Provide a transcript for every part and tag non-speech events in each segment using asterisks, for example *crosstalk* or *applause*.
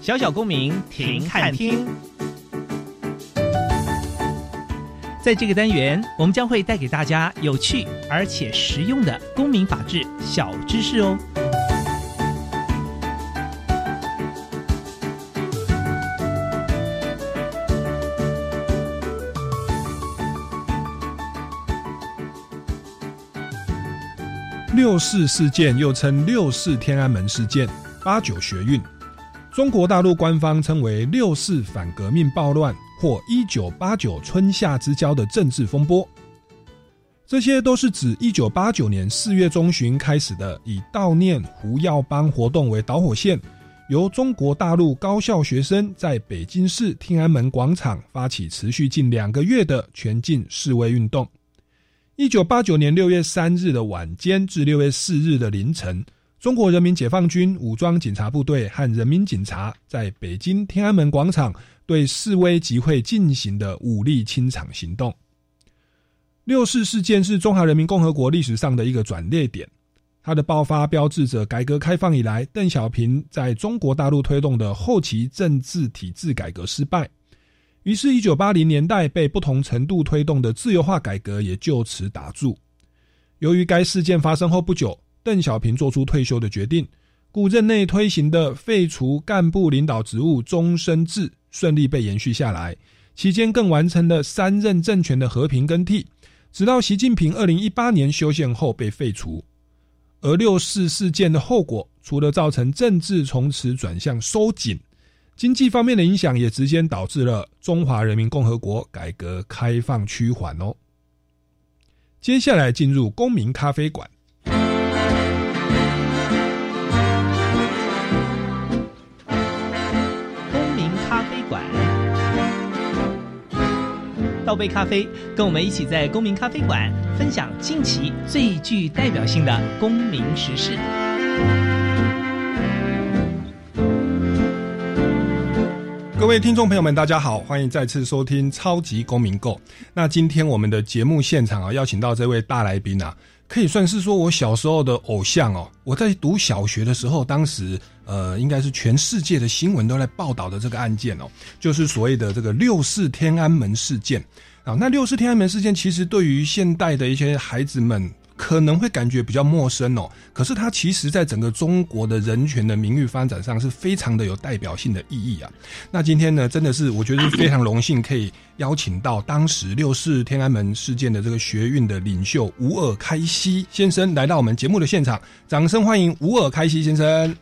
小小公民停看听，在这个单元，我们将会带给大家有趣而且实用的公民法治小知识哦。六四事件又称六四天安门事件、八九学运。中国大陆官方称为“六四反革命暴乱”或“一九八九春夏之交”的政治风波，这些都是指一九八九年四月中旬开始的以悼念胡耀邦活动为导火线，由中国大陆高校学生在北京市天安门广场发起持续近两个月的全境示威运动。一九八九年六月三日的晚间至六月四日的凌晨。中国人民解放军武装警察部队和人民警察在北京天安门广场对示威集会进行的武力清场行动。六四事件是中华人民共和国历史上的一个转捩点，它的爆发标志着改革开放以来邓小平在中国大陆推动的后期政治体制改革失败，于是，一九八零年代被不同程度推动的自由化改革也就此打住。由于该事件发生后不久。邓小平做出退休的决定，故任内推行的废除干部领导职务终身制顺利被延续下来。期间更完成了三任政权的和平更替，直到习近平二零一八年修宪后被废除。而六四事件的后果，除了造成政治从此转向收紧，经济方面的影响也直接导致了中华人民共和国改革开放趋缓哦。接下来进入公民咖啡馆。馆倒杯咖啡，跟我们一起在公民咖啡馆分享近期最具代表性的公民时事。各位听众朋友们，大家好，欢迎再次收听超级公民购。那今天我们的节目现场啊，邀请到这位大来宾啊，可以算是说我小时候的偶像哦。我在读小学的时候，当时呃，应该是全世界的新闻都在报道的这个案件哦，就是所谓的这个六四天安门事件。啊，那六四天安门事件其实对于现代的一些孩子们可能会感觉比较陌生哦。可是它其实在整个中国的人权的名誉发展上是非常的有代表性的意义啊。那今天呢，真的是我觉得是非常荣幸可以邀请到当时六四天安门事件的这个学运的领袖吴尔开西先生来到我们节目的现场，掌声欢迎吴尔开西先生。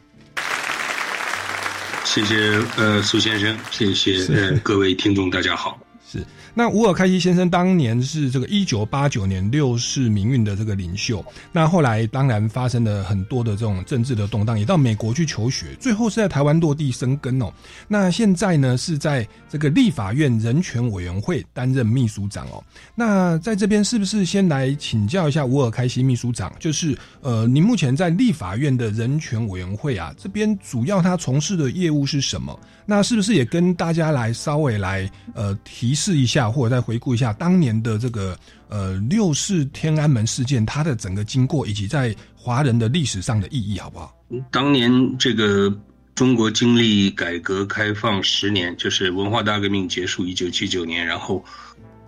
谢谢呃苏先生，谢谢呃各位听众，大家好。是。那乌尔开西先生当年是这个一九八九年六四民运的这个领袖，那后来当然发生了很多的这种政治的动荡，也到美国去求学，最后是在台湾落地生根哦。那现在呢是在这个立法院人权委员会担任秘书长哦。那在这边是不是先来请教一下乌尔开西秘书长，就是呃，您目前在立法院的人权委员会啊这边主要他从事的业务是什么？那是不是也跟大家来稍微来呃提示一下，或者再回顾一下当年的这个呃六四天安门事件它的整个经过，以及在华人的历史上的意义，好不好？当年这个中国经历改革开放十年，就是文化大革命结束一九七九年，然后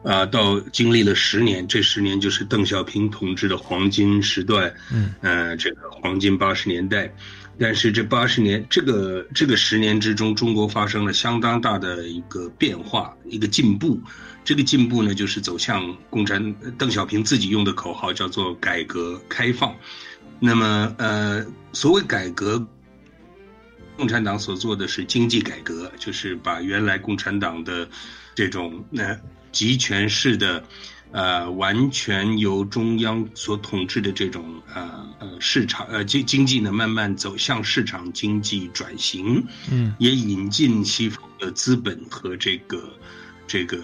啊到经历了十年，这十年就是邓小平同志的黄金时段，嗯，呃，这个黄金八十年代。但是这八十年，这个这个十年之中，中国发生了相当大的一个变化，一个进步。这个进步呢，就是走向共产邓小平自己用的口号叫做改革开放。那么，呃，所谓改革，共产党所做的是经济改革，就是把原来共产党的这种那集权式的。呃，完全由中央所统治的这种呃呃市场呃经经济呢，慢慢走向市场经济转型，嗯，也引进西方的资本和这个这个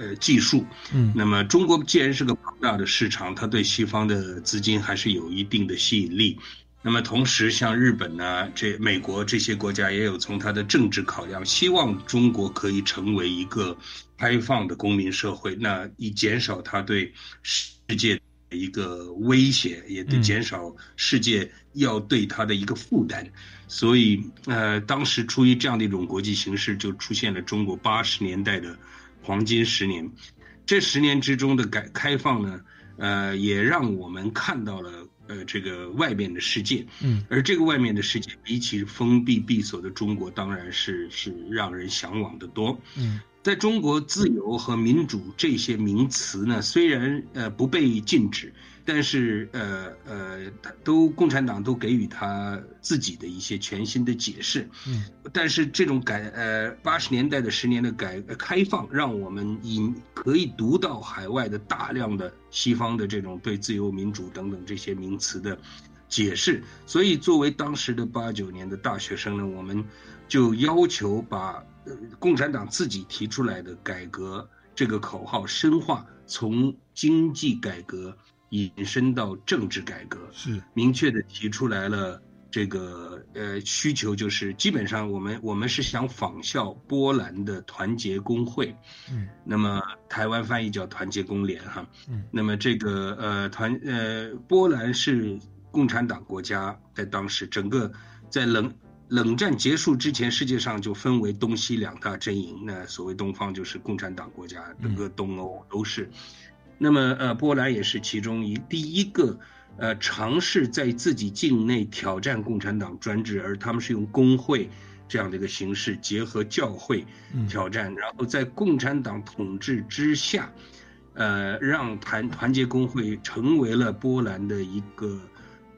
呃技术，嗯，那么中国既然是个庞大的市场，它对西方的资金还是有一定的吸引力。那么同时，像日本呢，这美国这些国家也有从它的政治考量，希望中国可以成为一个开放的公民社会，那以减少它对世界的一个威胁，也得减少世界要对它的一个负担。所以，呃，当时出于这样的一种国际形势，就出现了中国八十年代的黄金十年。这十年之中的改开放呢，呃，也让我们看到了。呃，这个外面的世界，嗯，而这个外面的世界，比起封闭闭锁的中国，当然是是让人向往的多，嗯。在中国，自由和民主这些名词呢，虽然呃不被禁止，但是呃呃，都共产党都给予他自己的一些全新的解释。嗯，但是这种改呃八十年代的十年的改开放，让我们以可以读到海外的大量的西方的这种对自由民主等等这些名词的解释。所以，作为当时的八九年的大学生呢，我们就要求把。共产党自己提出来的改革这个口号深化，从经济改革引申到政治改革，是明确的提出来了这个呃需求，就是基本上我们我们是想仿效波兰的团结工会，嗯，那么台湾翻译叫团结工联哈，嗯，那么这个呃团呃波兰是共产党国家，在当时整个在冷。冷战结束之前，世界上就分为东西两大阵营。那所谓东方就是共产党国家，整个东欧都是。那么，呃，波兰也是其中一第一个，呃，尝试在自己境内挑战共产党专制，而他们是用工会这样的一个形式结合教会挑战，然后在共产党统治之下，呃，让团团结工会成为了波兰的一个。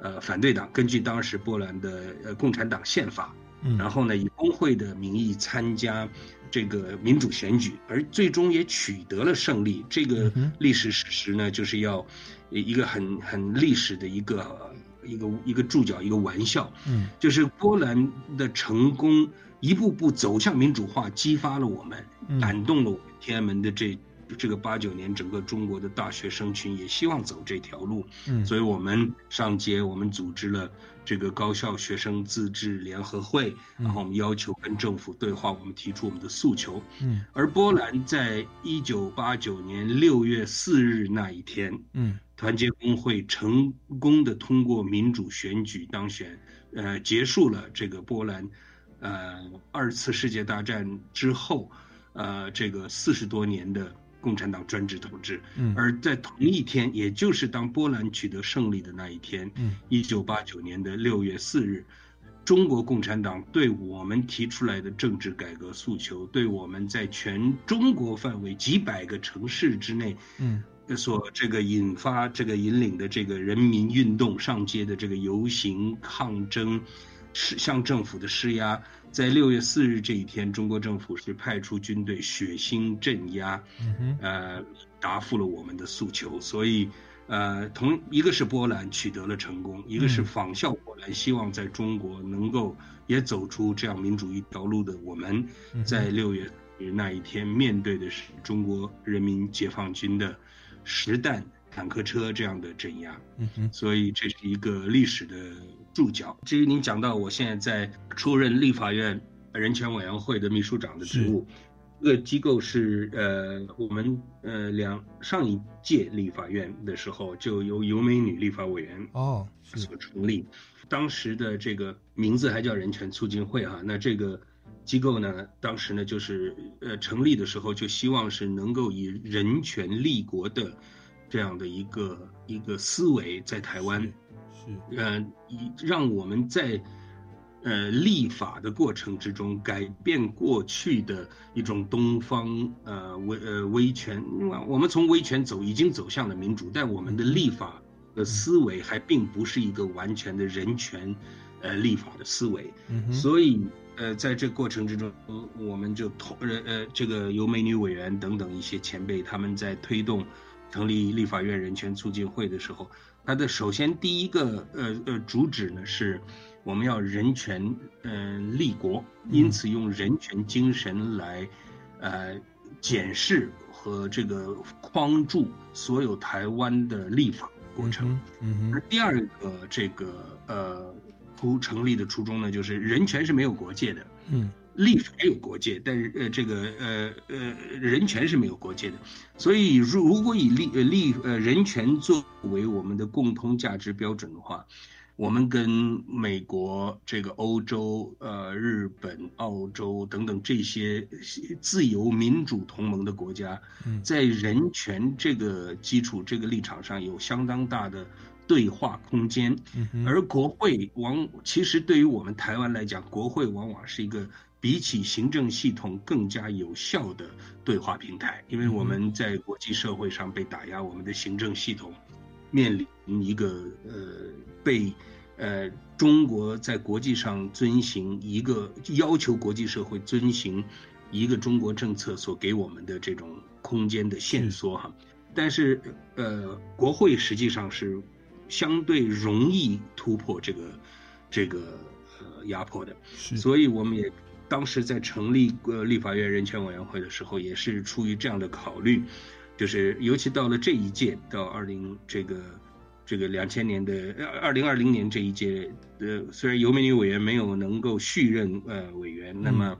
呃，反对党根据当时波兰的呃共产党宪法，然后呢以工会的名义参加这个民主选举，而最终也取得了胜利。这个历史史实呢，就是要一个很很历史的一个一个一个注脚，一个玩笑。嗯，就是波兰的成功一步步走向民主化，激发了我们，感动了我们天安门的这。这个八九年，整个中国的大学生群也希望走这条路，嗯，所以我们上街，我们组织了这个高校学生自治联合会，然后我们要求跟政府对话，我们提出我们的诉求，嗯，而波兰在一九八九年六月四日那一天，嗯，团结工会成功的通过民主选举当选，呃，结束了这个波兰，呃，二次世界大战之后，呃，这个四十多年的。共产党专制统治，嗯。而在同一天，也就是当波兰取得胜利的那一天，嗯。一九八九年的六月四日，中国共产党对我们提出来的政治改革诉求，对我们在全中国范围几百个城市之内，嗯，所这个引发、这个引领的这个人民运动上街的这个游行抗争，是向政府的施压。在六月四日这一天，中国政府是派出军队血腥镇压，呃，答复了我们的诉求。所以，呃，同一个是波兰取得了成功，一个是仿效波兰，希望在中国能够也走出这样民主一条路的。我们在六月那一天面对的是中国人民解放军的实弹坦克车这样的镇压。嗯哼，所以这是一个历史的。注脚。至于您讲到我现在在出任立法院人权委员会的秘书长的职务，这个机构是呃，我们呃两上一届立法院的时候就由尤美女立法委员哦所成立，当时的这个名字还叫人权促进会哈。那这个机构呢，当时呢就是呃成立的时候就希望是能够以人权立国的这样的一个一个思维在台湾，是呃以让我们在。呃，立法的过程之中，改变过去的一种东方呃威呃威权，我们从威权走，已经走向了民主，但我们的立法的思维还并不是一个完全的人权，呃立法的思维，所以呃在这过程之中，我们就同呃呃这个由美女委员等等一些前辈他们在推动成立立法院人权促进会的时候，它的首先第一个呃呃主旨呢是。我们要人权，嗯，立国，因此用人权精神来，呃，检视和这个框住所有台湾的立法过程。嗯那第二个这个呃，初成立的初衷呢，就是人权是没有国界的。嗯，立法有国界，但是呃，这个呃呃，人权是没有国界的。所以，如如果以立呃立呃人权作为我们的共通价值标准的话。我们跟美国、这个欧洲、呃日本、澳洲等等这些自由民主同盟的国家，在人权这个基础、这个立场上有相当大的对话空间。而国会往其实对于我们台湾来讲，国会往往是一个比起行政系统更加有效的对话平台，因为我们在国际社会上被打压，我们的行政系统。面临一个呃被呃中国在国际上遵循一个要求国际社会遵循一个中国政策所给我们的这种空间的限缩哈，但是呃国会实际上是相对容易突破这个这个呃压迫的，所以我们也当时在成立呃立法院人权委员会的时候，也是出于这样的考虑。就是尤其到了这一届，到二零这个这个两千年的二二零二零年这一届，呃，虽然尤美女委员没有能够续任呃委员，那么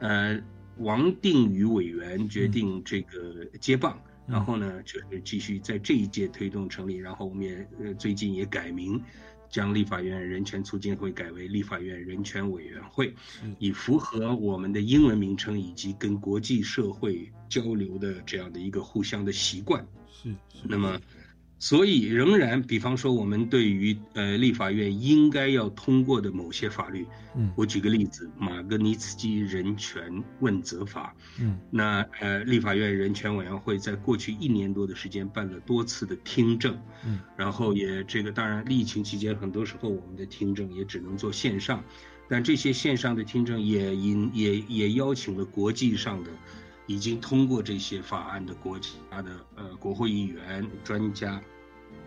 呃王定宇委员决定这个接棒，然后呢就是继续在这一届推动成立，然后我们也呃最近也改名。将立法院人权促进会改为立法院人权委员会，以符合我们的英文名称以及跟国际社会交流的这样的一个互相的习惯。是，那么。所以，仍然，比方说，我们对于呃立法院应该要通过的某些法律，嗯，我举个例子，《马格尼茨基人权问责法》，嗯，那呃立法院人权委员会在过去一年多的时间办了多次的听证，嗯，然后也这个当然疫情期间很多时候我们的听证也只能做线上，但这些线上的听证也引也也邀请了国际上的。已经通过这些法案的国家的呃国会议员专家，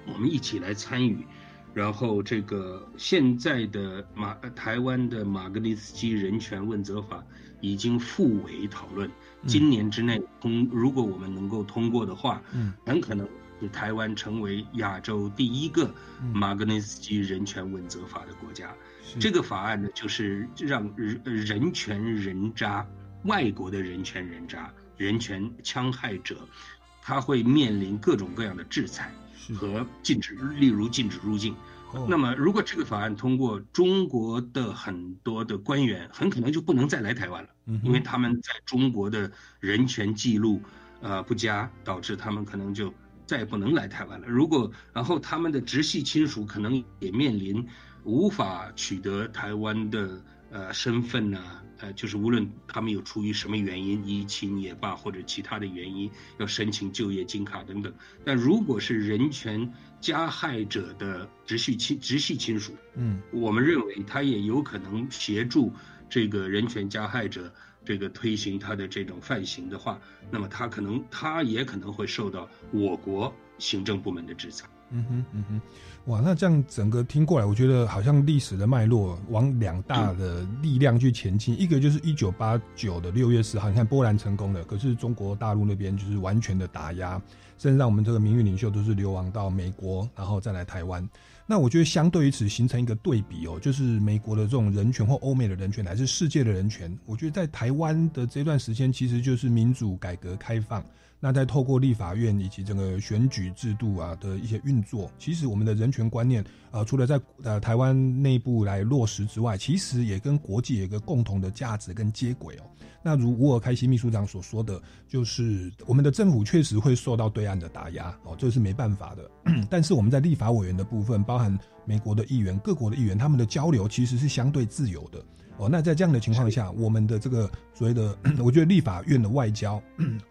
我们一起来参与，然后这个现在的马台湾的马格尼斯基人权问责法已经复委讨论，今年之内通，如果我们能够通过的话，嗯，很可能是台湾成为亚洲第一个马格尼斯基人权问责法的国家。这个法案呢，就是让人人权人渣。外国的人权人渣、人权戕害者，他会面临各种各样的制裁和禁止，例如禁止入境。那么，如果这个法案通过，中国的很多的官员很可能就不能再来台湾了，因为他们在中国的人权记录呃不佳，导致他们可能就再也不能来台湾了。如果然后他们的直系亲属可能也面临无法取得台湾的呃身份呢？呃，就是无论他们有出于什么原因，疫情也罢，或者其他的原因，要申请就业金卡等等。但如果是人权加害者的直系亲直系亲属，嗯，我们认为他也有可能协助这个人权加害者这个推行他的这种犯行的话，那么他可能他也可能会受到我国行政部门的制裁。嗯哼，嗯哼，哇，那这样整个听过来，我觉得好像历史的脉络往两大的力量去前进。一个就是一九八九的六月十号，你看波兰成功了，可是中国大陆那边就是完全的打压，甚至让我们这个名誉领袖都是流亡到美国，然后再来台湾。那我觉得相对于此形成一个对比哦，就是美国的这种人权或欧美的人权，乃至世界的人权。我觉得在台湾的这段时间，其实就是民主改革开放。那在透过立法院以及整个选举制度啊的一些运作，其实我们的人权观念，呃，除了在呃台湾内部来落实之外，其实也跟国际有一个共同的价值跟接轨哦。那如吴尔开西秘书长所说的，就是我们的政府确实会受到对岸的打压哦，这是没办法的。*clears throat* 但是我们在立法委员的部分，包含美国的议员、各国的议员，他们的交流其实是相对自由的哦。那在这样的情况下，我们的这个所谓的，*clears throat* 我觉得立法院的外交。*clears throat*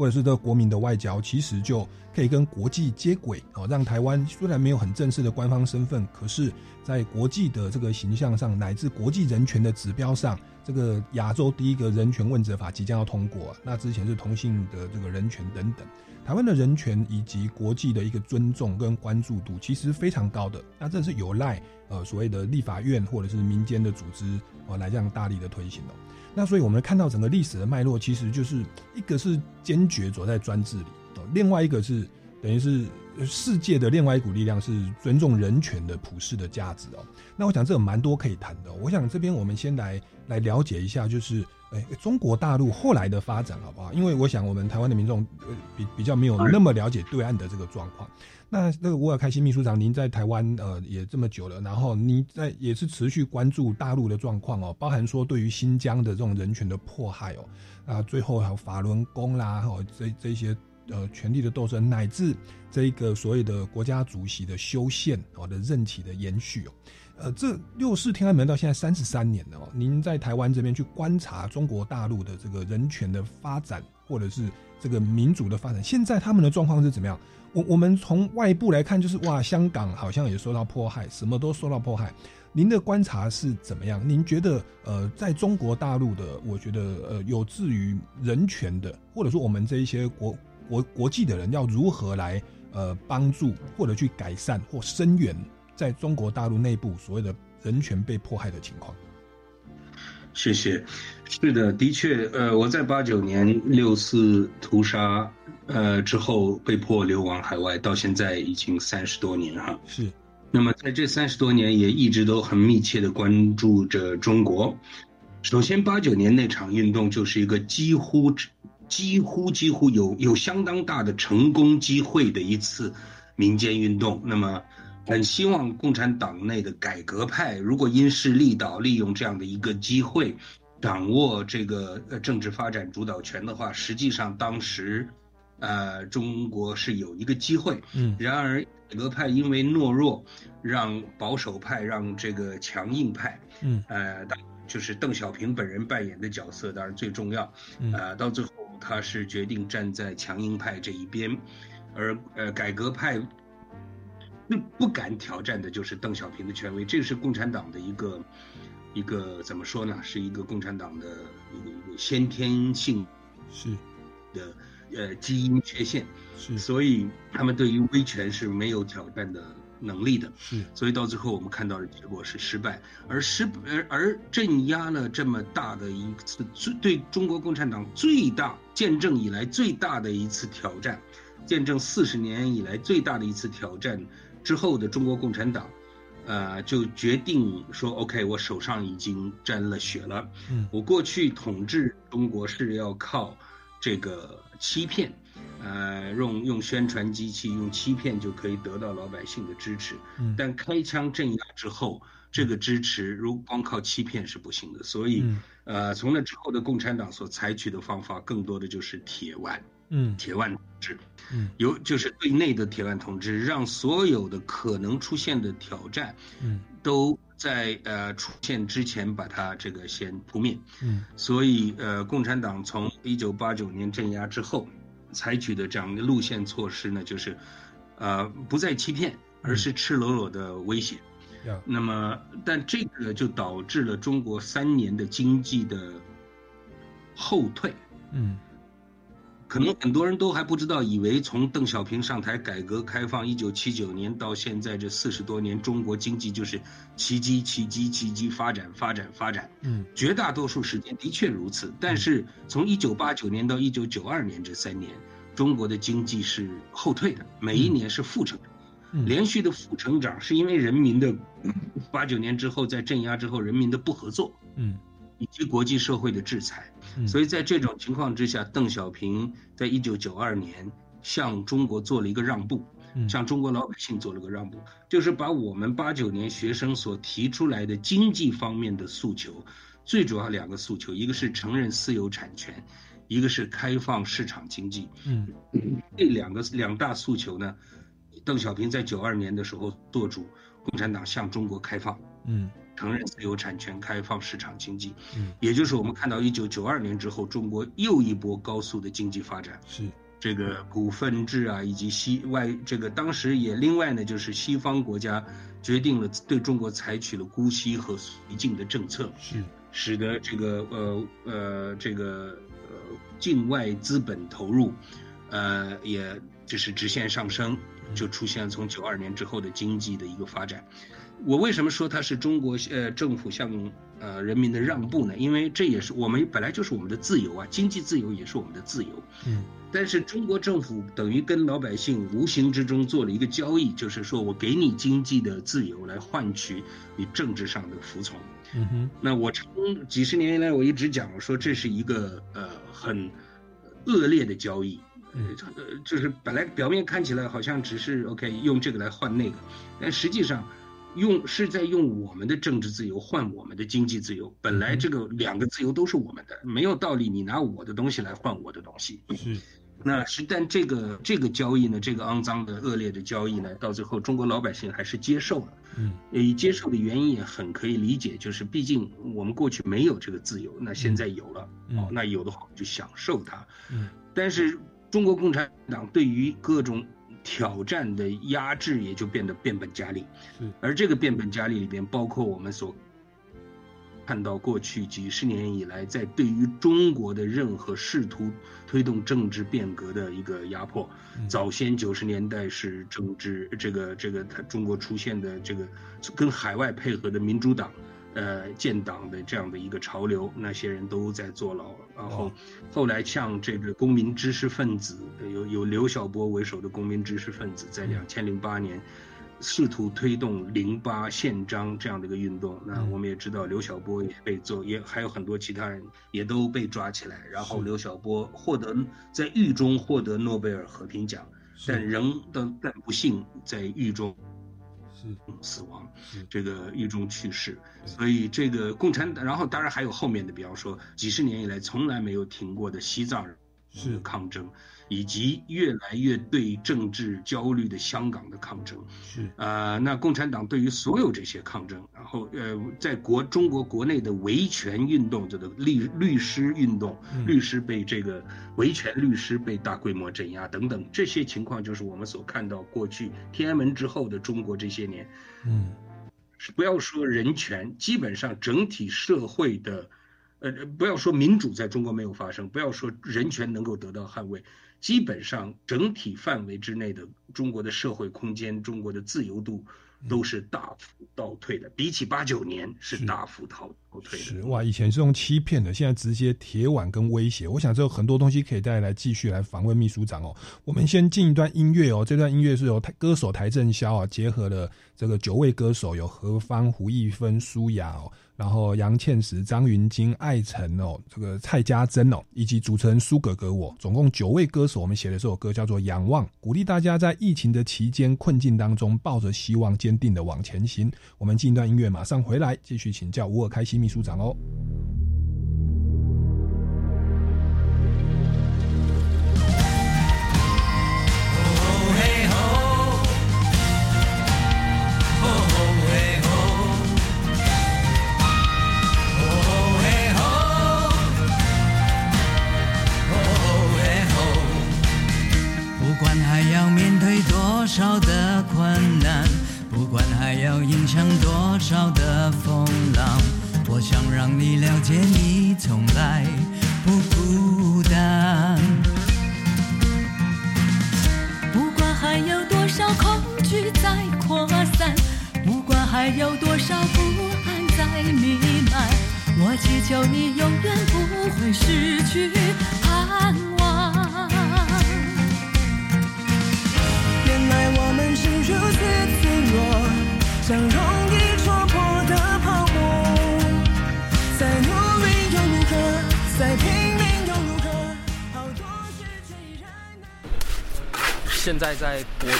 或者是这个国民的外交，其实就可以跟国际接轨哦，让台湾虽然没有很正式的官方身份，可是，在国际的这个形象上，乃至国际人权的指标上，这个亚洲第一个人权问责法即将要通过。那之前是同性的这个人权等等，台湾的人权以及国际的一个尊重跟关注度，其实非常高的。那这是有赖呃所谓的立法院或者是民间的组织哦来这样大力的推行的。那所以，我们看到整个历史的脉络，其实就是一个是坚决走在专制里，哦，另外一个是等于是世界的另外一股力量是尊重人权的普世的价值哦。那我想这有蛮多可以谈的。我想这边我们先来来了解一下，就是诶中国大陆后来的发展好不好？因为我想我们台湾的民众呃比比较没有那么了解对岸的这个状况。那那个沃尔开心秘书长，您在台湾呃也这么久了，然后您在也是持续关注大陆的状况哦，包含说对于新疆的这种人权的迫害哦，啊最后还有法轮功啦，哦这这些呃权力的斗争，乃至这一个所谓的国家主席的修宪哦的任期的延续哦，呃这六四天安门到现在三十三年了哦，您在台湾这边去观察中国大陆的这个人权的发展，或者是这个民主的发展，现在他们的状况是怎么样？我我们从外部来看，就是哇，香港好像也受到迫害，什么都受到迫害。您的观察是怎么样？您觉得呃，在中国大陆的，我觉得呃，有志于人权的，或者说我们这一些国国国际的人，要如何来呃帮助或者去改善或声援在中国大陆内部所谓的人权被迫害的情况？谢谢。是的，的确，呃，我在八九年六四屠杀，呃之后被迫流亡海外，到现在已经三十多年哈。是。那么在这三十多年，也一直都很密切的关注着中国。首先，八九年那场运动就是一个几乎、几乎、几乎有有相当大的成功机会的一次民间运动。那么，很希望共产党内的改革派，如果因势利导，利用这样的一个机会。掌握这个呃政治发展主导权的话，实际上当时，呃，中国是有一个机会。嗯。然而，改革派因为懦弱，让保守派让这个强硬派，嗯，呃，就是邓小平本人扮演的角色当然最重要。嗯。呃，到最后他是决定站在强硬派这一边，而呃改革派不不敢挑战的就是邓小平的权威，这是共产党的一个。一个怎么说呢？是一个共产党的一个一个先天性是的呃基因缺陷，是，所以他们对于威权是没有挑战的能力的，是，所以到最后我们看到的结果是失败，而失而而镇压了这么大的一次最对中国共产党最大见证以来最大的一次挑战，见证四十年以来最大的一次挑战之后的中国共产党。呃，就决定说，OK，我手上已经沾了血了。嗯，我过去统治中国是要靠这个欺骗，呃，用用宣传机器，用欺骗就可以得到老百姓的支持。嗯，但开枪镇压之后，这个支持如光靠欺骗是不行的。所以，呃，从那之后的共产党所采取的方法，更多的就是铁腕。嗯，铁腕统治，嗯，有就是对内的铁腕统治，让所有的可能出现的挑战，嗯，都在呃出现之前把它这个先扑灭，嗯，所以呃，共产党从一九八九年镇压之后，采取的这样的路线措施呢，就是，呃，不再欺骗，而是赤裸裸的威胁，那么，但这个就导致了中国三年的经济的后退，嗯。可能很多人都还不知道，以为从邓小平上台改革开放一九七九年到现在这四十多年，中国经济就是奇迹、奇迹、奇迹发展、发展、发展。嗯，绝大多数时间的确如此。但是从一九八九年到一九九二年这三年，中国的经济是后退的，每一年是负成长，连续的负成长，是因为人民的八九年之后在镇压之后人民的不合作。嗯。以及国际社会的制裁，所以在这种情况之下，邓小平在一九九二年向中国做了一个让步，向中国老百姓做了个让步，就是把我们八九年学生所提出来的经济方面的诉求，最主要两个诉求，一个是承认私有产权，一个是开放市场经济。嗯，这两个两大诉求呢，邓小平在九二年的时候做主，共产党向中国开放。嗯。承认自由产权，开放市场经济，嗯，也就是我们看到一九九二年之后，中国又一波高速的经济发展，是。这个股份制啊，以及西外这个当时也另外呢，就是西方国家决定了对中国采取了姑息和绥靖的政策，是。使得这个呃呃这个呃境外资本投入，呃也就是直线上升，就出现从九二年之后的经济的一个发展。我为什么说它是中国呃政府向呃人民的让步呢？因为这也是我们本来就是我们的自由啊，经济自由也是我们的自由。嗯。但是中国政府等于跟老百姓无形之中做了一个交易，就是说我给你经济的自由来换取你政治上的服从。嗯哼。那我从几十年来我一直讲说这是一个呃很恶劣的交易。呃，就是本来表面看起来好像只是 OK 用这个来换那个，但实际上。用是在用我们的政治自由换我们的经济自由，本来这个两个自由都是我们的，没有道理你拿我的东西来换我的东西。是，那是但这个这个交易呢，这个肮脏的恶劣的交易呢，到最后中国老百姓还是接受了。嗯，诶，接受的原因也很可以理解，就是毕竟我们过去没有这个自由，那现在有了，哦，那有的话就享受它。嗯，但是中国共产党对于各种。挑战的压制也就变得变本加厉，而这个变本加厉里边，包括我们所看到过去几十年以来，在对于中国的任何试图推动政治变革的一个压迫。早先九十年代是政治这个这个，它中国出现的这个跟海外配合的民主党。呃，建党的这样的一个潮流，那些人都在坐牢。然后，后来像这个公民知识分子，有有刘晓波为首的公民知识分子，在两千零八年试图推动零八宪章这样的一个运动。那我们也知道，刘晓波也被做，也还有很多其他人也都被抓起来。然后，刘晓波获得在狱中获得诺贝尔和平奖，但仍但但不幸在狱中。是死亡，这个狱中去世，所以这个共产党，然后当然还有后面的，比方说几十年以来从来没有停过的西藏人。是。抗争，以及越来越对政治焦虑的香港的抗争。是啊，那共产党对于所有这些抗争，然后呃，在国中国国内的维权运动，这个律律师运动，律师被这个维权律师被大规模镇压等等，这些情况就是我们所看到过去天安门之后的中国这些年。嗯，不要说人权，基本上整体社会的。呃，不要说民主在中国没有发生，不要说人权能够得到捍卫，基本上整体范围之内的中国的社会空间，中国的自由度。都是大幅倒退的，比起八九年是大幅倒倒退的。是哇，以前是用欺骗的，现在直接铁腕跟威胁。我想这有很多东西可以带来继续来访问秘书长哦。我们先进一段音乐哦，这段音乐是由歌手邰正宵啊，结合了这个九位歌手，有何方、胡一芬、舒雅哦，然后杨倩石、张云京、艾辰哦，这个蔡家珍哦，以及主持人苏格格我，总共九位歌手，我们写的这首歌叫做《仰望》，鼓励大家在疫情的期间困境当中，抱着希望坚定的往前行。我们进一段音乐，马上回来继续请教吴尔开西秘书长哦。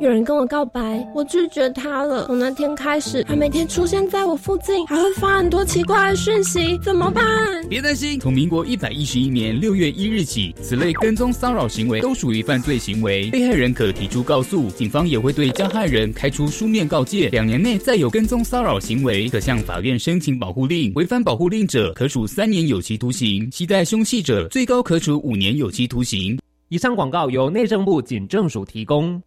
有人跟我告白，我拒绝他了。从那天开始，他每天出现在我附近，还会发很多奇怪的讯息，怎么办？别担心，从民国一百一十一年六月一日起，此类跟踪骚扰行为都属于犯罪行为，被害人可提出告诉，警方也会对加害人开出书面告诫。两年内再有跟踪骚扰行为，可向法院申请保护令，违反保护令者可处三年有期徒刑，携带凶器者最高可处五年有期徒刑。以上广告由内政部警政署提供。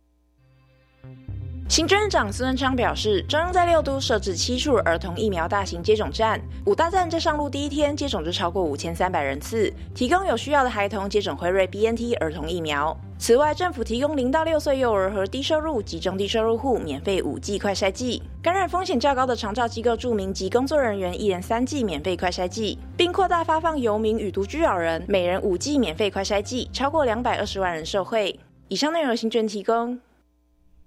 行政院长苏贞昌表示，中央在六都设置七处儿童疫苗大型接种站，五大站在上路第一天接种就超过五千三百人次，提供有需要的孩童接种辉瑞 BNT 儿童疫苗。此外，政府提供零到六岁幼儿和低收入及中低收入户免费五剂快筛剂，感染风险较高的长照机构住民及工作人员一人三剂免费快筛剂，并扩大发放游民与独居老人每人五剂免费快筛剂，超过两百二十万人受惠。以上内容由行政提供。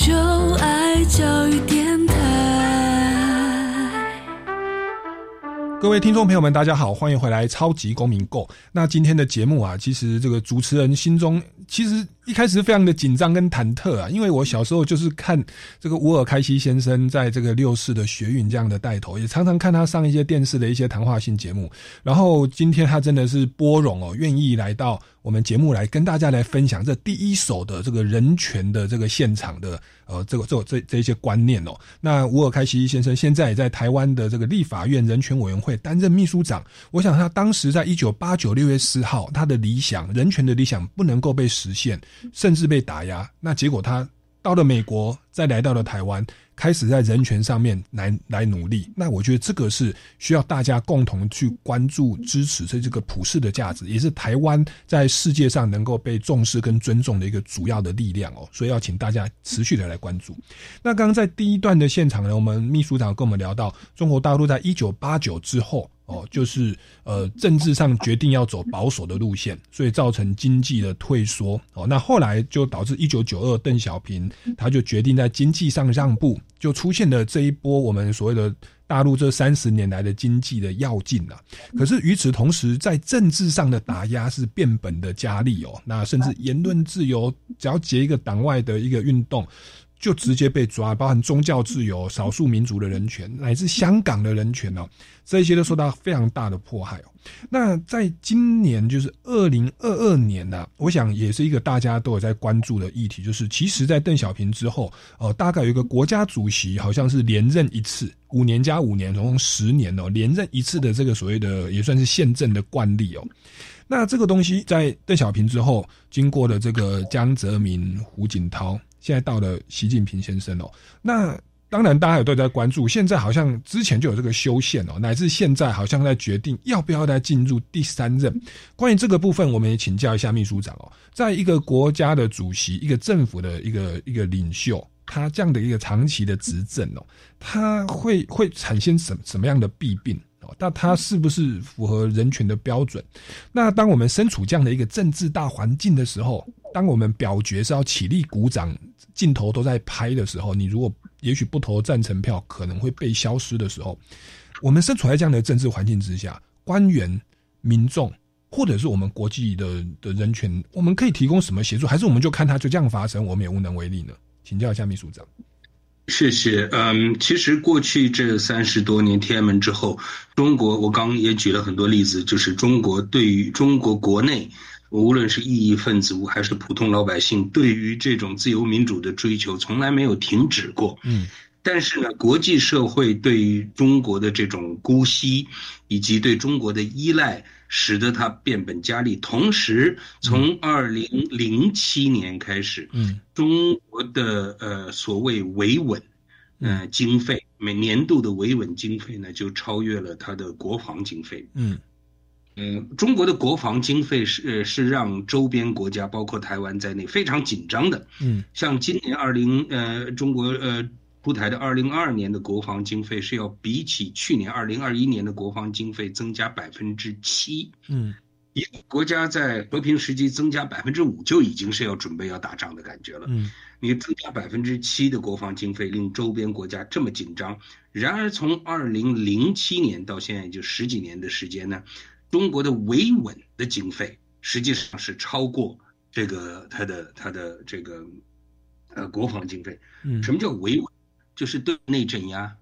就爱教育电台。各位听众朋友们，大家好，欢迎回来《超级公民购》。那今天的节目啊，其实这个主持人心中其实一开始非常的紧张跟忐忑啊，因为我小时候就是看这个乌尔开西先生在这个六四的学运这样的带头，也常常看他上一些电视的一些谈话性节目。然后今天他真的是波荣哦，愿意来到我们节目来跟大家来分享这第一手的这个人权的这个现场的呃这个这这这一些观念哦。那乌尔开西先生现在也在台湾的这个立法院人权委员会担任秘书长。我想他当时在一九八九六月四号，他的理想人权的理想不能够被实现，甚至被打压。那结果他到了美国，再来到了台湾，开始在人权上面来来努力。那我觉得这个是需要大家共同去关注、支持，这这个普世的价值，也是台湾在世界上能够被重视跟尊重的一个主要的力量哦。所以要请大家持续的来关注。那刚刚在第一段的现场呢，我们秘书长跟我们聊到，中国大陆在一九八九之后。哦，就是呃，政治上决定要走保守的路线，所以造成经济的退缩。哦，那后来就导致一九九二邓小平他就决定在经济上让步，就出现了这一波我们所谓的大陆这三十年来的经济的要进啊。可是与此同时，在政治上的打压是变本的加厉哦。那甚至言论自由，只要结一个党外的一个运动。就直接被抓，包含宗教自由、少数民族的人权，乃至香港的人权哦，这些都受到非常大的迫害哦。那在今年，就是二零二二年呢，我想也是一个大家都有在关注的议题，就是其实，在邓小平之后，呃，大概有一个国家主席好像是连任一次，五年加五年，总共十年哦，连任一次的这个所谓的也算是宪政的惯例哦。那这个东西在邓小平之后，经过了这个江泽民、胡锦涛。现在到了习近平先生哦，那当然大家也都在关注。现在好像之前就有这个修宪哦，乃至现在好像在决定要不要再进入第三任。关于这个部分，我们也请教一下秘书长哦，在一个国家的主席、一个政府的一个一个领袖，他这样的一个长期的执政哦，他会会产生什什么样的弊病？哦，但它是不是符合人权的标准？那当我们身处这样的一个政治大环境的时候，当我们表决是要起立鼓掌，镜头都在拍的时候，你如果也许不投赞成票，可能会被消失的时候，我们身处在这样的政治环境之下，官员、民众，或者是我们国际的的人权，我们可以提供什么协助？还是我们就看它就这样发生，我们也无能为力呢？请教一下秘书长。谢谢。嗯，其实过去这三十多年天安门之后，中国我刚也举了很多例子，就是中国对于中国国内，无论是异议分子还是普通老百姓，对于这种自由民主的追求从来没有停止过。嗯，但是呢，国际社会对于中国的这种姑息，以及对中国的依赖。使得它变本加厉。同时，从二零零七年开始，嗯，中国的呃所谓维稳，呃经费每年度的维稳经费呢，就超越了它的国防经费。嗯，呃，中国的国防经费是是让周边国家，包括台湾在内非常紧张的。嗯，像今年二零呃中国呃。出台的二零二二年的国防经费是要比起去年二零二一年的国防经费增加百分之七。嗯，一个国家在和平时期增加百分之五就已经是要准备要打仗的感觉了。嗯，你增加百分之七的国防经费，令周边国家这么紧张。然而，从二零零七年到现在就十几年的时间呢，中国的维稳的经费实际上是超过这个它的它的这个呃国防经费。嗯，什么叫维稳？就是对内镇压，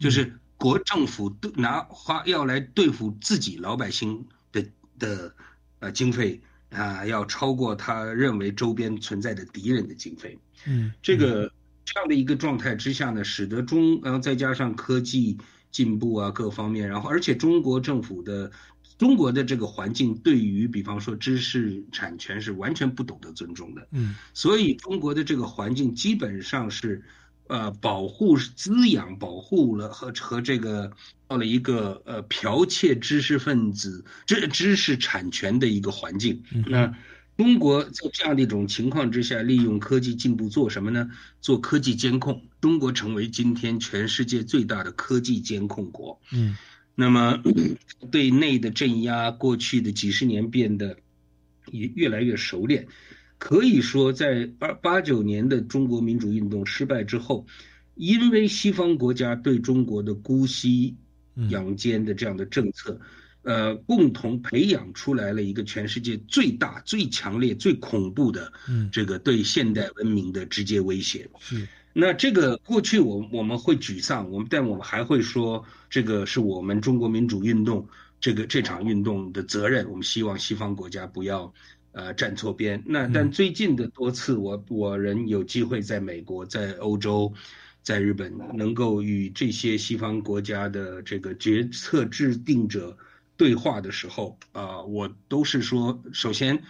就是国政府拿花要来对付自己老百姓的的呃经费啊，要超过他认为周边存在的敌人的经费。嗯，这个这样的一个状态之下呢，使得中然后再加上科技进步啊各方面，然后而且中国政府的中国的这个环境对于比方说知识产权是完全不懂得尊重的。嗯，所以中国的这个环境基本上是。呃，保护滋养，保护了和和这个到了一个呃剽窃知识分子知知识产权的一个环境。那中国在这样的一种情况之下，利用科技进步做什么呢？做科技监控。中国成为今天全世界最大的科技监控国。嗯，那么 *clears throat* 对内的镇压，过去的几十年变得也越来越熟练。可以说，在二八九年的中国民主运动失败之后，因为西方国家对中国的姑息养奸的这样的政策，呃，共同培养出来了一个全世界最大、最强烈、最恐怖的这个对现代文明的直接威胁。是，那这个过去我我们会沮丧，我们但我们还会说，这个是我们中国民主运动这个这场运动的责任。我们希望西方国家不要。呃，站错边。那但最近的多次，我我人有机会在美国、在欧洲、在日本，能够与这些西方国家的这个决策制定者对话的时候，啊，我都是说，首先，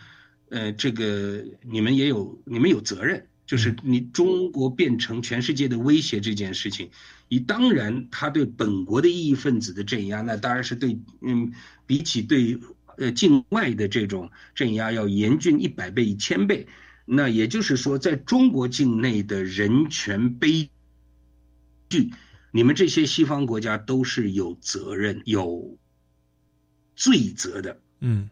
呃，这个你们也有，你们有责任，就是你中国变成全世界的威胁这件事情，你当然他对本国的异议分子的镇压，那当然是对，嗯，比起对。呃，境外的这种镇压要严峻一百倍、一千倍，那也就是说，在中国境内的人权悲剧，你们这些西方国家都是有责任、有罪责的。嗯。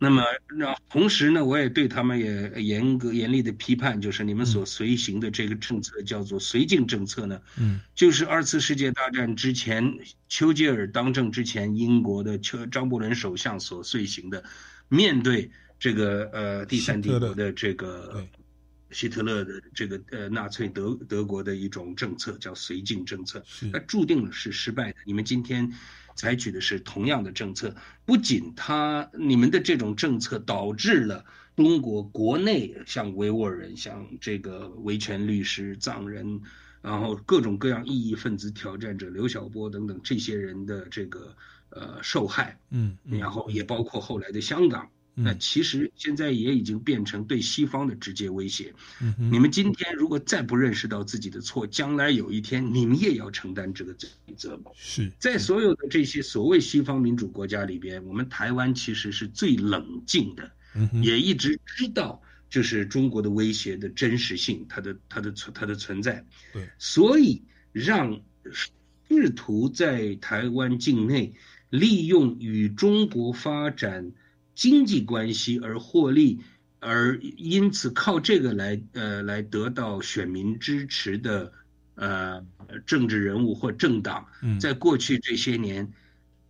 那么，那同时呢，我也对他们也严格严厉的批判，就是你们所随行的这个政策叫做绥靖政策呢，嗯，就是二次世界大战之前，丘吉尔当政之前，英国的丘张伯伦首相所遂行的，面对这个呃第三帝国的这个希特勒的这个呃纳粹德德国的一种政策，叫绥靖政策，那注定了是失败的。你们今天。采取的是同样的政策，不仅他你们的这种政策导致了中国国内像维吾尔人、像这个维权律师、藏人，然后各种各样异议分子、挑战者刘晓波等等这些人的这个呃受害，嗯，然后也包括后来的香港。那其实现在也已经变成对西方的直接威胁。你们今天如果再不认识到自己的错，将来有一天你们也要承担这个责责。是在所有的这些所谓西方民主国家里边，我们台湾其实是最冷静的，也一直知道就是中国的威胁的真实性，它的它的存它的存在。对，所以让试图在台湾境内利用与中国发展经济关系而获利，而因此靠这个来呃来得到选民支持的呃政治人物或政党，在过去这些年，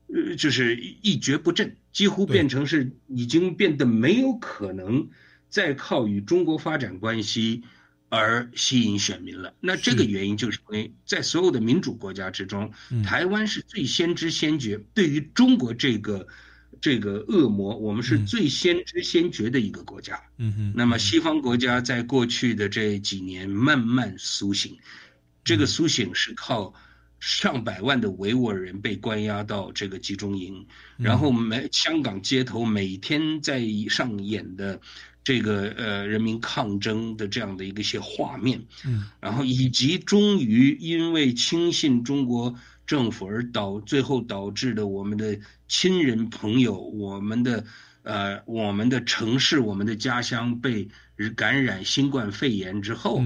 呃就是一蹶不振，几乎变成是已经变得没有可能再靠与中国发展关系。而吸引选民了。那这个原因就是因为在所有的民主国家之中，台湾是最先知先觉。对于中国这个这个恶魔，我们是最先知先觉的一个国家。嗯哼。那么西方国家在过去的这几年慢慢苏醒，这个苏醒是靠上百万的维吾尔人被关押到这个集中营，然后每香港街头每天在上演的。这个呃，人民抗争的这样的一个些画面，嗯，然后以及终于因为轻信中国政府而导最后导致的我们的亲人朋友、我们的呃我们的城市、我们的家乡被感染新冠肺炎之后，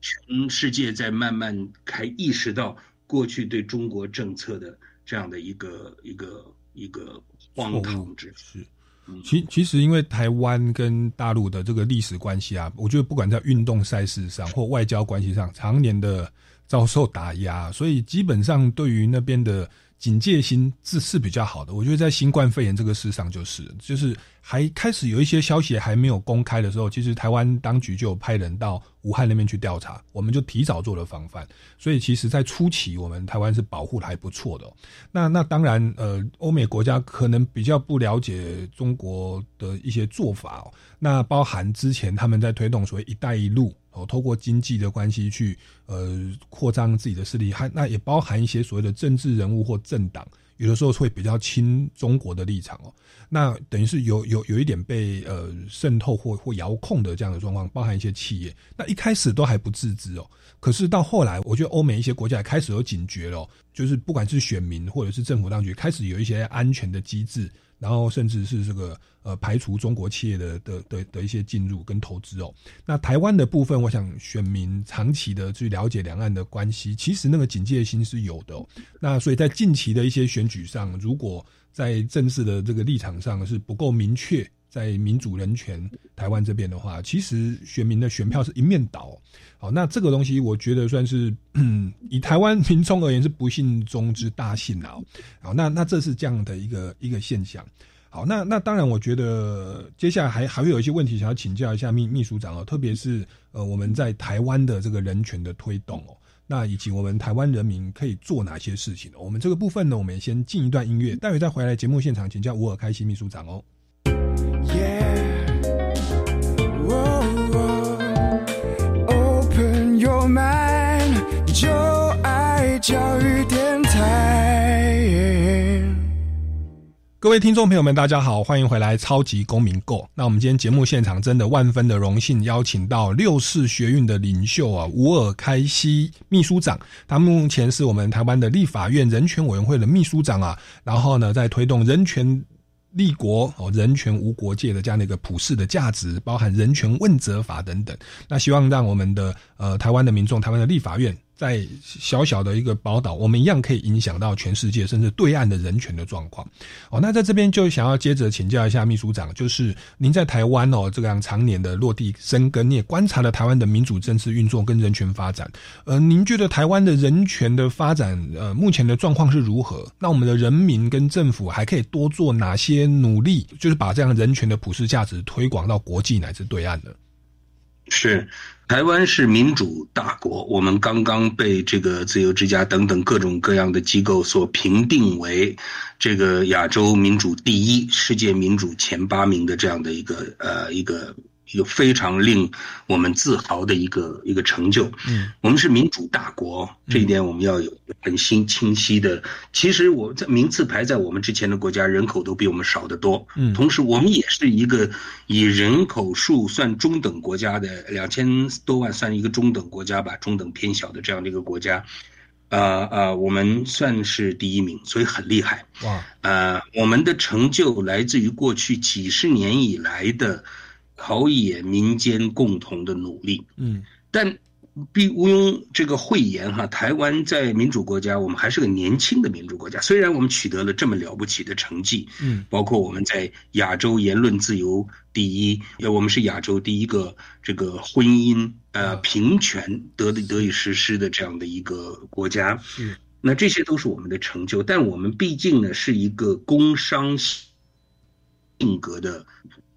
全世界在慢慢开意识到过去对中国政策的这样的一个一个一个荒唐之事。其其实，因为台湾跟大陆的这个历史关系啊，我觉得不管在运动赛事上或外交关系上，常年的遭受打压，所以基本上对于那边的。警戒心是是比较好的，我觉得在新冠肺炎这个事上，就是就是还开始有一些消息还没有公开的时候，其实台湾当局就派人到武汉那边去调查，我们就提早做了防范，所以其实，在初期我们台湾是保护的还不错的。那那当然，呃，欧美国家可能比较不了解中国的一些做法哦，那包含之前他们在推动所谓“一带一路”。哦，透过经济的关系去呃扩张自己的势力，还那也包含一些所谓的政治人物或政党，有的时候会比较亲中国的立场哦。那等于是有有有一点被呃渗透或或遥控的这样的状况，包含一些企业。那一开始都还不自知哦，可是到后来，我觉得欧美一些国家也开始有警觉了，就是不管是选民或者是政府当局，开始有一些安全的机制。然后甚至是这个呃排除中国企业的的的的一些进入跟投资哦。那台湾的部分，我想选民长期的去了解两岸的关系，其实那个警戒心是有的。那所以在近期的一些选举上，如果在政治的这个立场上是不够明确。在民主人权台湾这边的话，其实选民的选票是一面倒。好，那这个东西我觉得算是以台湾民众而言是不幸中之大幸啊。好，那那这是这样的一个一个现象。好，那那当然，我觉得接下来还还会有一些问题想要请教一下秘秘书长哦，特别是呃我们在台湾的这个人权的推动哦，那以及我们台湾人民可以做哪些事情？我们这个部分呢，我们先进一段音乐，待会再回来节目现场请教吴尔开心秘书长哦。Open 就爱教育电台。各位听众朋友们，大家好，欢迎回来《超级公民购》。那我们今天节目现场真的万分的荣幸，邀请到六四学运的领袖啊，吴尔开西秘书长。他目前是我们台湾的立法院人权委员会的秘书长啊，然后呢，在推动人权。立国哦，人权无国界的这样的一个普世的价值，包含人权问责法等等。那希望让我们的呃台湾的民众，台湾的立法院。在小小的一个宝岛，我们一样可以影响到全世界，甚至对岸的人权的状况。哦，那在这边就想要接着请教一下秘书长，就是您在台湾哦这样常年的落地生根，你也观察了台湾的民主政治运作跟人权发展。呃，您觉得台湾的人权的发展，呃，目前的状况是如何？那我们的人民跟政府还可以多做哪些努力，就是把这样人权的普世价值推广到国际乃至对岸呢？是。台湾是民主大国，我们刚刚被这个自由之家等等各种各样的机构所评定为这个亚洲民主第一、世界民主前八名的这样的一个呃一个。一个非常令我们自豪的一个一个成就。嗯，我们是民主大国，这一点我们要有很清清晰的。其实我在名次排在我们之前的国家，人口都比我们少得多。嗯，同时我们也是一个以人口数算中等国家的两千多万算一个中等国家吧，中等偏小的这样的一个国家。呃呃，我们算是第一名，所以很厉害。哇！呃，我们的成就来自于过去几十年以来的。陶冶民间共同的努力，嗯，但必毋庸这个讳言哈，台湾在民主国家，我们还是个年轻的民主国家。虽然我们取得了这么了不起的成绩，嗯，包括我们在亚洲言论自由第一，呃，我们是亚洲第一个这个婚姻呃平权得得以实施的这样的一个国家，嗯，那这些都是我们的成就。但我们毕竟呢是一个工商性格的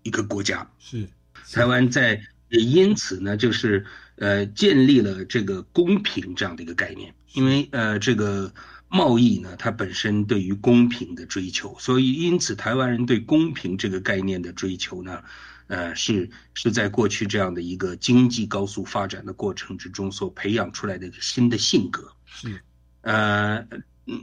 一个国家，是，台湾在也因此呢就是。呃，建立了这个公平这样的一个概念，因为呃，这个贸易呢，它本身对于公平的追求，所以因此台湾人对公平这个概念的追求呢，呃，是是在过去这样的一个经济高速发展的过程之中所培养出来的新的性格，是，呃，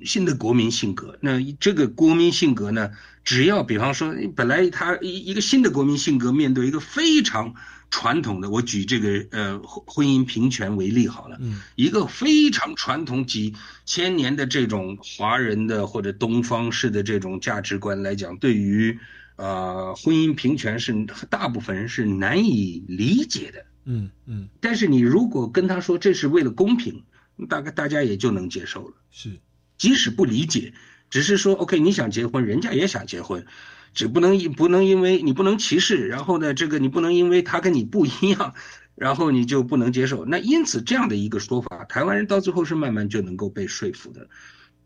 新的国民性格。那这个国民性格呢，只要比方说，本来他一一个新的国民性格面对一个非常。传统的，我举这个呃婚姻平权为例好了，嗯，一个非常传统几千年的这种华人的或者东方式的这种价值观来讲，对于呃婚姻平权是大部分人是难以理解的，嗯嗯，但是你如果跟他说这是为了公平，大概大家也就能接受了，是，即使不理解，只是说 OK，你想结婚，人家也想结婚。只不能不能因为你不能歧视，然后呢，这个你不能因为他跟你不一样，然后你就不能接受。那因此这样的一个说法，台湾人到最后是慢慢就能够被说服的。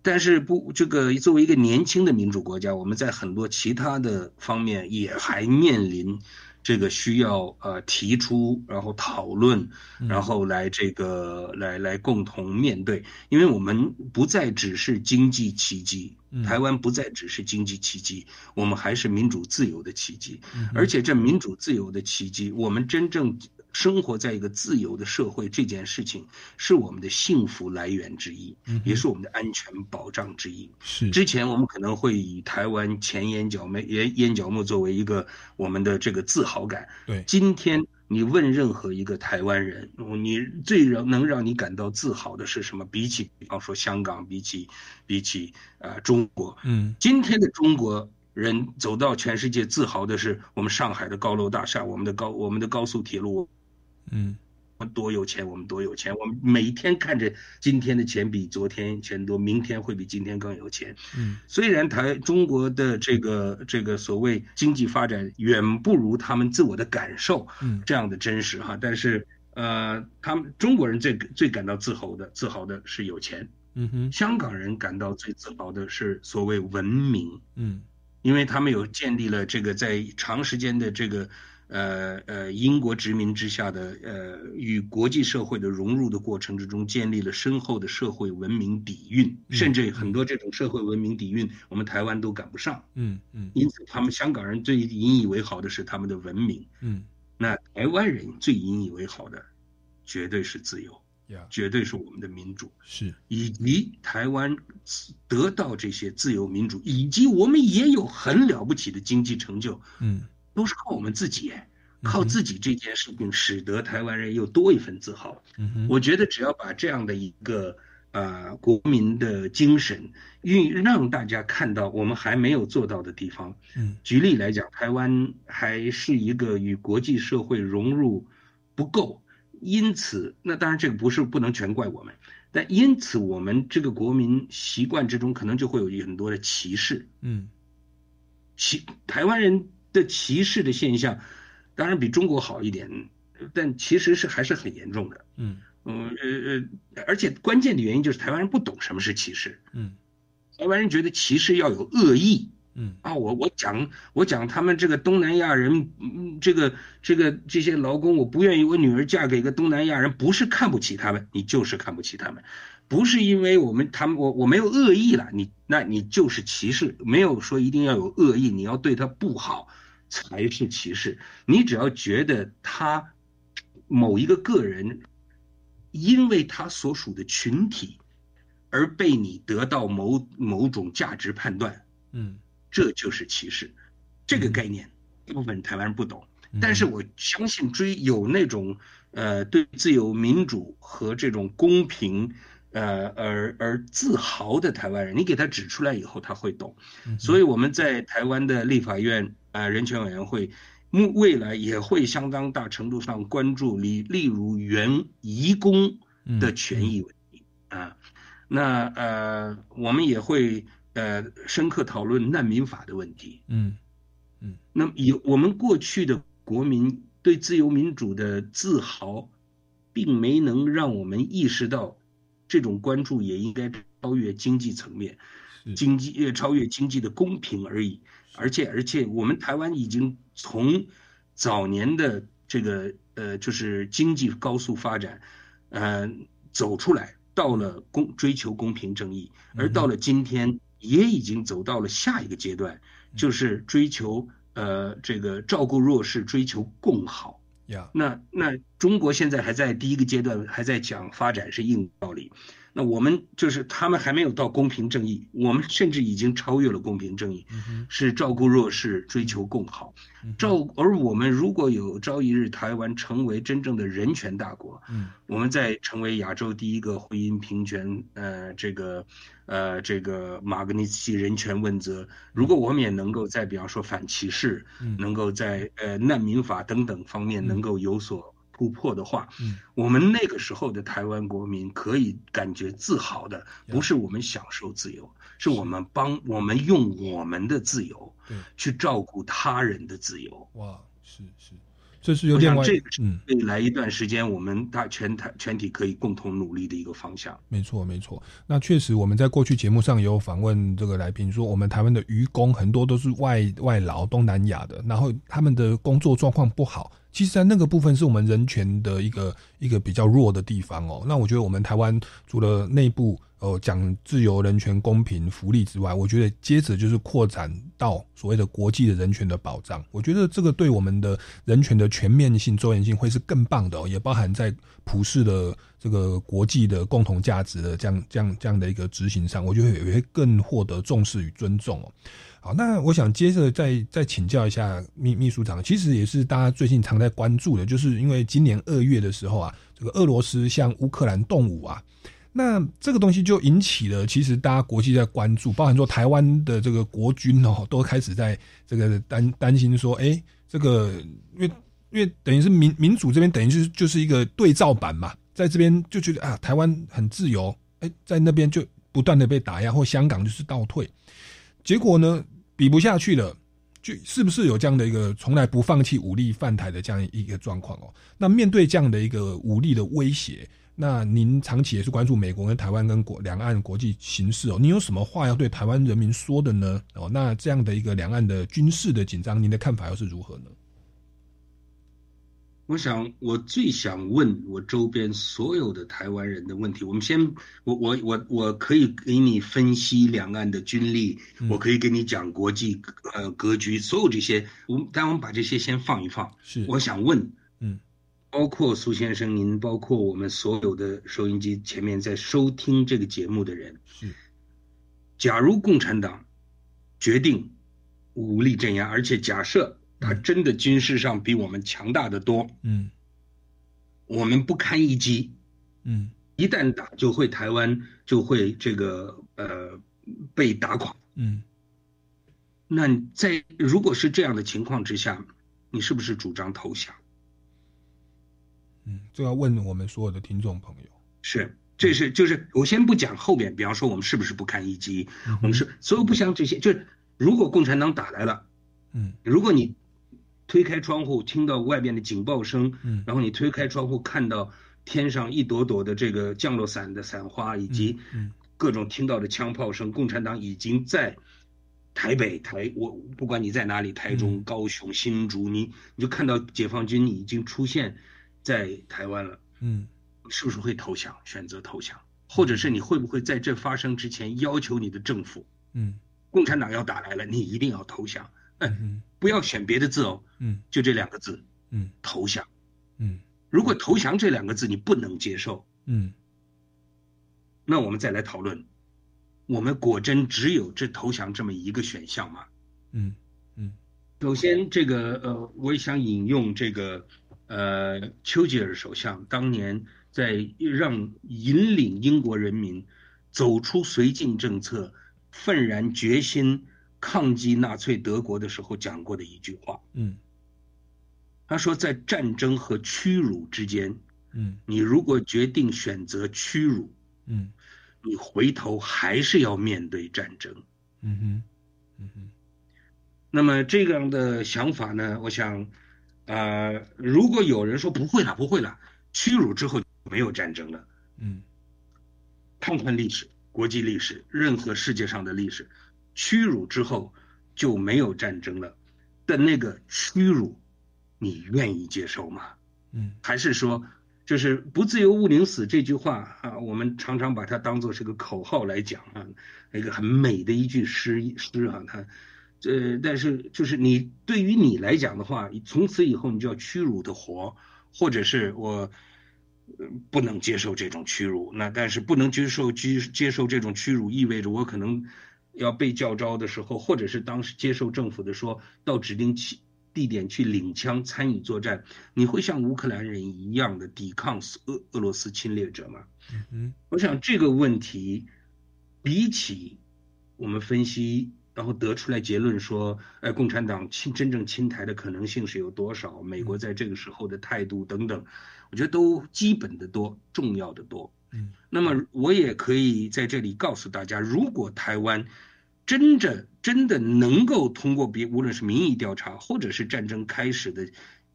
但是不，这个作为一个年轻的民主国家，我们在很多其他的方面也还面临。这个需要呃提出，然后讨论，然后来这个来来共同面对，因为我们不再只是经济奇迹，台湾不再只是经济奇迹，我们还是民主自由的奇迹，而且这民主自由的奇迹，我们真正。生活在一个自由的社会，这件事情是我们的幸福来源之一，也是我们的安全保障之一。是之前我们可能会以台湾前眼角眉眼眼角膜作为一个我们的这个自豪感。对，今天你问任何一个台湾人，你最让能让你感到自豪的是什么？比起比方说香港，比起比起呃中国，嗯，今天的中国。人走到全世界，自豪的是我们上海的高楼大厦，我们的高我们的高速铁路。嗯，我们多有钱，我们多有钱，我们每天看着今天的钱比昨天钱多，明天会比今天更有钱。嗯，虽然台中国的这个这个所谓经济发展远不如他们自我的感受，嗯，这样的真实哈，但是呃，他们中国人最最感到自豪的，自豪的是有钱。嗯哼，香港人感到最自豪的是所谓文明。嗯，因为他们有建立了这个在长时间的这个。呃呃，英国殖民之下的呃，与国际社会的融入的过程之中，建立了深厚的社会文明底蕴，甚至很多这种社会文明底蕴，我们台湾都赶不上。嗯嗯。因此，他们香港人最引以为豪的是他们的文明。嗯。那台湾人最引以为豪的，绝对是自由，绝对是我们的民主。是。以及台湾得到这些自由民主，以及我们也有很了不起的经济成就。嗯。都是靠我们自己，靠自己这件事情，使得台湾人又多一份自豪。我觉得只要把这样的一个呃国民的精神，运让大家看到我们还没有做到的地方。嗯，举例来讲，台湾还是一个与国际社会融入不够，因此，那当然这个不是不能全怪我们，但因此我们这个国民习惯之中，可能就会有很多的歧视。嗯，歧台湾人。的歧视的现象，当然比中国好一点，但其实是还是很严重的。嗯嗯呃呃，而且关键的原因就是台湾人不懂什么是歧视。嗯，台湾人觉得歧视要有恶意。嗯啊，我我讲我讲他们这个东南亚人，嗯，这个这个这些劳工，我不愿意我女儿嫁给一个东南亚人，不是看不起他们，你就是看不起他们。不是因为我们他们我我没有恶意了，你那你就是歧视，没有说一定要有恶意，你要对他不好才是歧视。你只要觉得他某一个个人因为他所属的群体而被你得到某某种价值判断，嗯，这就是歧视。这个概念大部分台湾人不懂，但是我相信追有那种呃对自由民主和这种公平。呃，而而自豪的台湾人，你给他指出来以后，他会懂。所以我们在台湾的立法院啊人权委员会目未来也会相当大程度上关注例例如原移工的权益问题啊。那呃，我们也会呃深刻讨论难民法的问题。嗯嗯。那么以我们过去的国民对自由民主的自豪，并没能让我们意识到，这种关注也应该超越经济层面，经济越超越经济的公平而已。而且而且，我们台湾已经从早年的这个呃，就是经济高速发展，呃，走出来，到了公追求公平正义，而到了今天，也已经走到了下一个阶段，就是追求呃这个照顾弱势，追求共好。那那中国现在还在第一个阶段，还在讲发展是硬道理。那我们就是他们还没有到公平正义，我们甚至已经超越了公平正义，是照顾弱势、追求共好。照而我们如果有朝一日台湾成为真正的人权大国，我们再成为亚洲第一个婚姻平权，呃，这个，呃，这个马格尼茨基人权问责，如果我们也能够在比方说反歧视，能够在呃难民法等等方面能够有所。突破的话，嗯，我们那个时候的台湾国民可以感觉自豪的，不是我们享受自由，是我们帮我们用我们的自由，对，去照顾他人的自由。哇，是是，这是有点，这个是，未来一段时间我们大全台全体可以共同努力的一个方向。没错没错，那确实我们在过去节目上有访问这个来宾说，我们台湾的渔工很多都是外外劳，东南亚的，然后他们的工作状况不好。其实，在那个部分是我们人权的一个一个比较弱的地方哦。那我觉得，我们台湾除了内部呃讲自由、人权、公平、福利之外，我觉得接着就是扩展到所谓的国际的人权的保障。我觉得这个对我们的人权的全面性、周延性会是更棒的哦，也包含在普世的这个国际的共同价值的这样这样这样的一个执行上，我觉得也会更获得重视与尊重哦。好，那我想接着再再请教一下秘秘书长，其实也是大家最近常在关注的，就是因为今年二月的时候啊，这个俄罗斯向乌克兰动武啊，那这个东西就引起了其实大家国际在关注，包含说台湾的这个国军哦，都开始在这个担担心说，哎，这个因为因为等于是民民主这边等于就是就是一个对照版嘛，在这边就觉得啊，台湾很自由，哎，在那边就不断的被打压，或香港就是倒退。结果呢，比不下去了，就是不是有这样的一个从来不放弃武力犯台的这样一个状况哦？那面对这样的一个武力的威胁，那您长期也是关注美国跟台湾跟国两岸国际形势哦，您有什么话要对台湾人民说的呢？哦，那这样的一个两岸的军事的紧张，您的看法又是如何呢？我想，我最想问我周边所有的台湾人的问题。我们先，我我我我可以给你分析两岸的军力，我可以给你讲国际呃格局，所有这些，我们但我们把这些先放一放。是，我想问，嗯，包括苏先生您，包括我们所有的收音机前面在收听这个节目的人，是，假如共产党决定武力镇压，而且假设。他真的军事上比我们强大的多，嗯，我们不堪一击，嗯，一旦打就会台湾就会这个呃被打垮，嗯，那在如果是这样的情况之下，你是不是主张投降？嗯，就要问我们所有的听众朋友，是，这是就是我先不讲后面，比方说我们是不是不堪一击，我们是所有不想这些，就是如果共产党打来了，嗯，如果你。推开窗户，听到外边的警报声，嗯，然后你推开窗户，看到天上一朵朵的这个降落伞的伞花，以及各种听到的枪炮声。共产党已经在台北、台我不管你在哪里，台中、高雄、新竹，你你就看到解放军已经出现在台湾了，嗯，是不是会投降？选择投降，或者是你会不会在这发生之前要求你的政府，嗯，共产党要打来了，你一定要投降？嗯，不要选别的字哦，嗯，就这两个字，嗯，投降，嗯，如果投降这两个字你不能接受，嗯，那我们再来讨论，我们果真只有这投降这么一个选项吗？嗯嗯，首先这个呃，我也想引用这个呃，丘吉尔首相当年在让引领英国人民走出绥靖政策，愤然决心。抗击纳粹德国的时候讲过的一句话，嗯，他说，在战争和屈辱之间，嗯，你如果决定选择屈辱，嗯，你回头还是要面对战争。嗯哼，嗯哼。那么这样的想法呢？我想，呃，如果有人说不会了，不会了，屈辱之后没有战争了，嗯，看看历史，国际历史，任何世界上的历史，屈辱之后就没有战争了的那个屈辱，你愿意接受吗？嗯，还是说，就是“不自由勿宁死”这句话啊，我们常常把它当做是个口号来讲啊，一个很美的一句诗诗啊，它。呃，但是就是你对于你来讲的话，从此以后你就要屈辱的活，或者是我不能接受这种屈辱。那但是不能接受接接受这种屈辱，意味着我可能要被叫招的时候，或者是当时接受政府的说到指定地地点去领枪参与作战，你会像乌克兰人一样的抵抗俄俄罗斯侵略者吗？嗯，我想这个问题比起我们分析。然后得出来结论说，呃，共产党侵真正侵台的可能性是有多少？美国在这个时候的态度等等，我觉得都基本的多，重要的多。嗯，那么我也可以在这里告诉大家，如果台湾真的真的能够通过别无论是民意调查，或者是战争开始的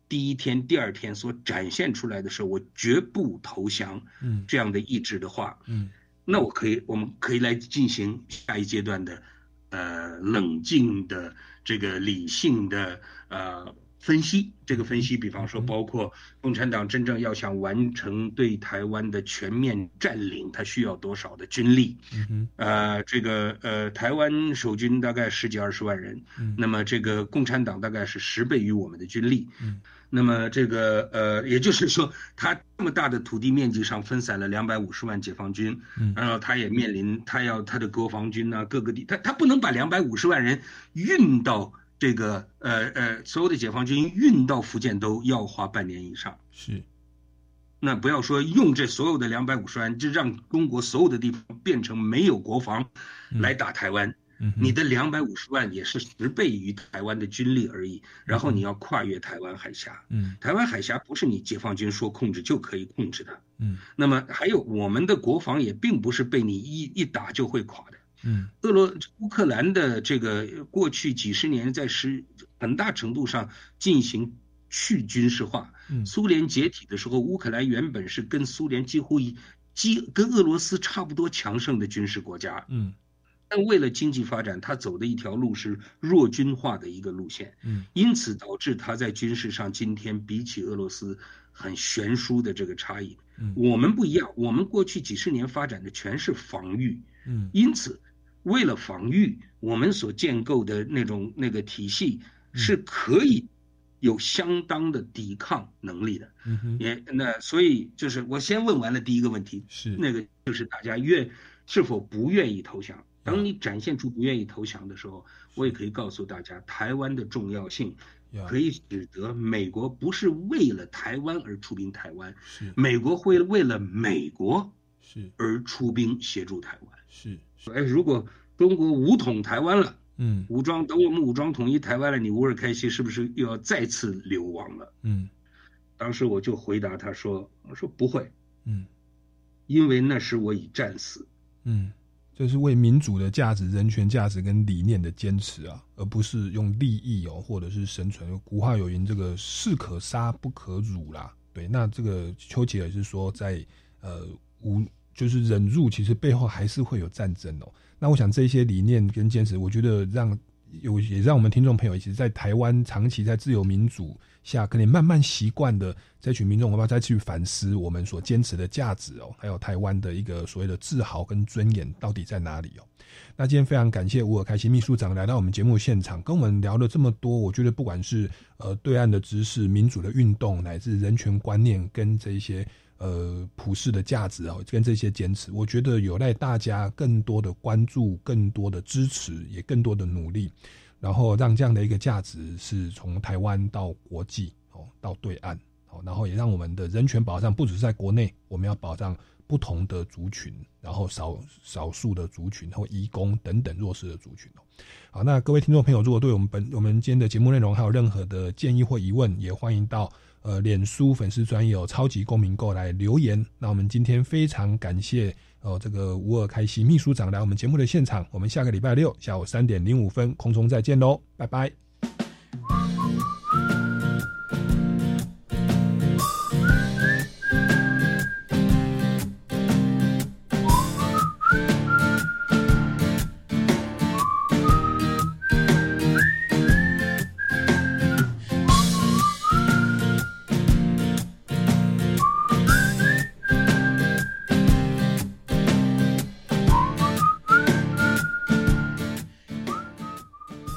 第一天、第二天所展现出来的时候，我绝不投降，嗯，这样的意志的话，嗯，那我可以，我们可以来进行下一阶段的。呃，冷静的这个理性的呃分析，这个分析，比方说，包括共产党真正要想完成对台湾的全面占领，它需要多少的军力？嗯哼，呃，这个呃，台湾守军大概十几二十万人，嗯，那么这个共产党大概是十倍于我们的军力，嗯。那么这个呃，也就是说，他这么大的土地面积上分散了两百五十万解放军，嗯，然后他也面临他要他的国防军啊，各个地，他他不能把两百五十万人运到这个呃呃所有的解放军运到福建都要花半年以上，是。那不要说用这所有的两百五十万，就让中国所有的地方变成没有国防来打台湾。你的两百五十万也是十倍于台湾的军力而已，然后你要跨越台湾海峡，嗯，台湾海峡不是你解放军说控制就可以控制的，嗯，那么还有我们的国防也并不是被你一一打就会垮的，嗯，俄罗乌克兰的这个过去几十年在实很大程度上进行去军事化，嗯，苏联解体的时候，乌克兰原本是跟苏联几乎一几跟俄罗斯差不多强盛的军事国家，嗯。但为了经济发展，他走的一条路是弱军化的一个路线，嗯，因此导致他在军事上今天比起俄罗斯很悬殊的这个差异。嗯，我们不一样，我们过去几十年发展的全是防御，嗯，因此为了防御，我们所建构的那种那个体系是可以有相当的抵抗能力的。也那所以就是我先问完了第一个问题，是那个就是大家愿是否不愿意投降。当你展现出不愿意投降的时候，我也可以告诉大家，台湾的重要性可以使得美国不是为了台湾而出兵台湾，是美国会为了美国是而出兵协助台湾。是，哎，如果中国武统台湾了，嗯，武装等我们武装统一台湾了，你乌尔开西是不是又要再次流亡了？嗯，当时我就回答他说：“我说不会，嗯，因为那时我已战死。”嗯。就是为民主的价值、人权价值跟理念的坚持啊，而不是用利益哦，或者是生存。古话有云：“这个士可杀不可辱”啦。对，那这个丘吉尔是说，在呃无就是忍辱，其实背后还是会有战争哦。那我想这些理念跟坚持，我觉得让有也让我们听众朋友，其实，在台湾长期在自由民主下，可能慢慢习惯的这群民众，我们要再去反思我们所坚持的价值哦，还有台湾的一个所谓的自豪跟尊严到底在哪里哦。那今天非常感谢吴尔开心秘书长来到我们节目现场，跟我们聊了这么多。我觉得不管是呃对岸的知识、民主的运动，乃至人权观念跟这些呃普世的价值哦，跟这些坚持，我觉得有赖大家更多的关注、更多的支持，也更多的努力，然后让这样的一个价值是从台湾到国际哦，到对岸。哦，然后也让我们的人权保障不只是在国内，我们要保障不同的族群，然后少少数的族群或移工等等弱势的族群哦。好，那各位听众朋友，如果对我们本我们今天的节目内容还有任何的建议或疑问，也欢迎到呃脸书粉丝专有超级公民购来留言。那我们今天非常感谢呃这个吴尔开西秘书长来我们节目的现场，我们下个礼拜六下午三点零五分空中再见喽，拜拜。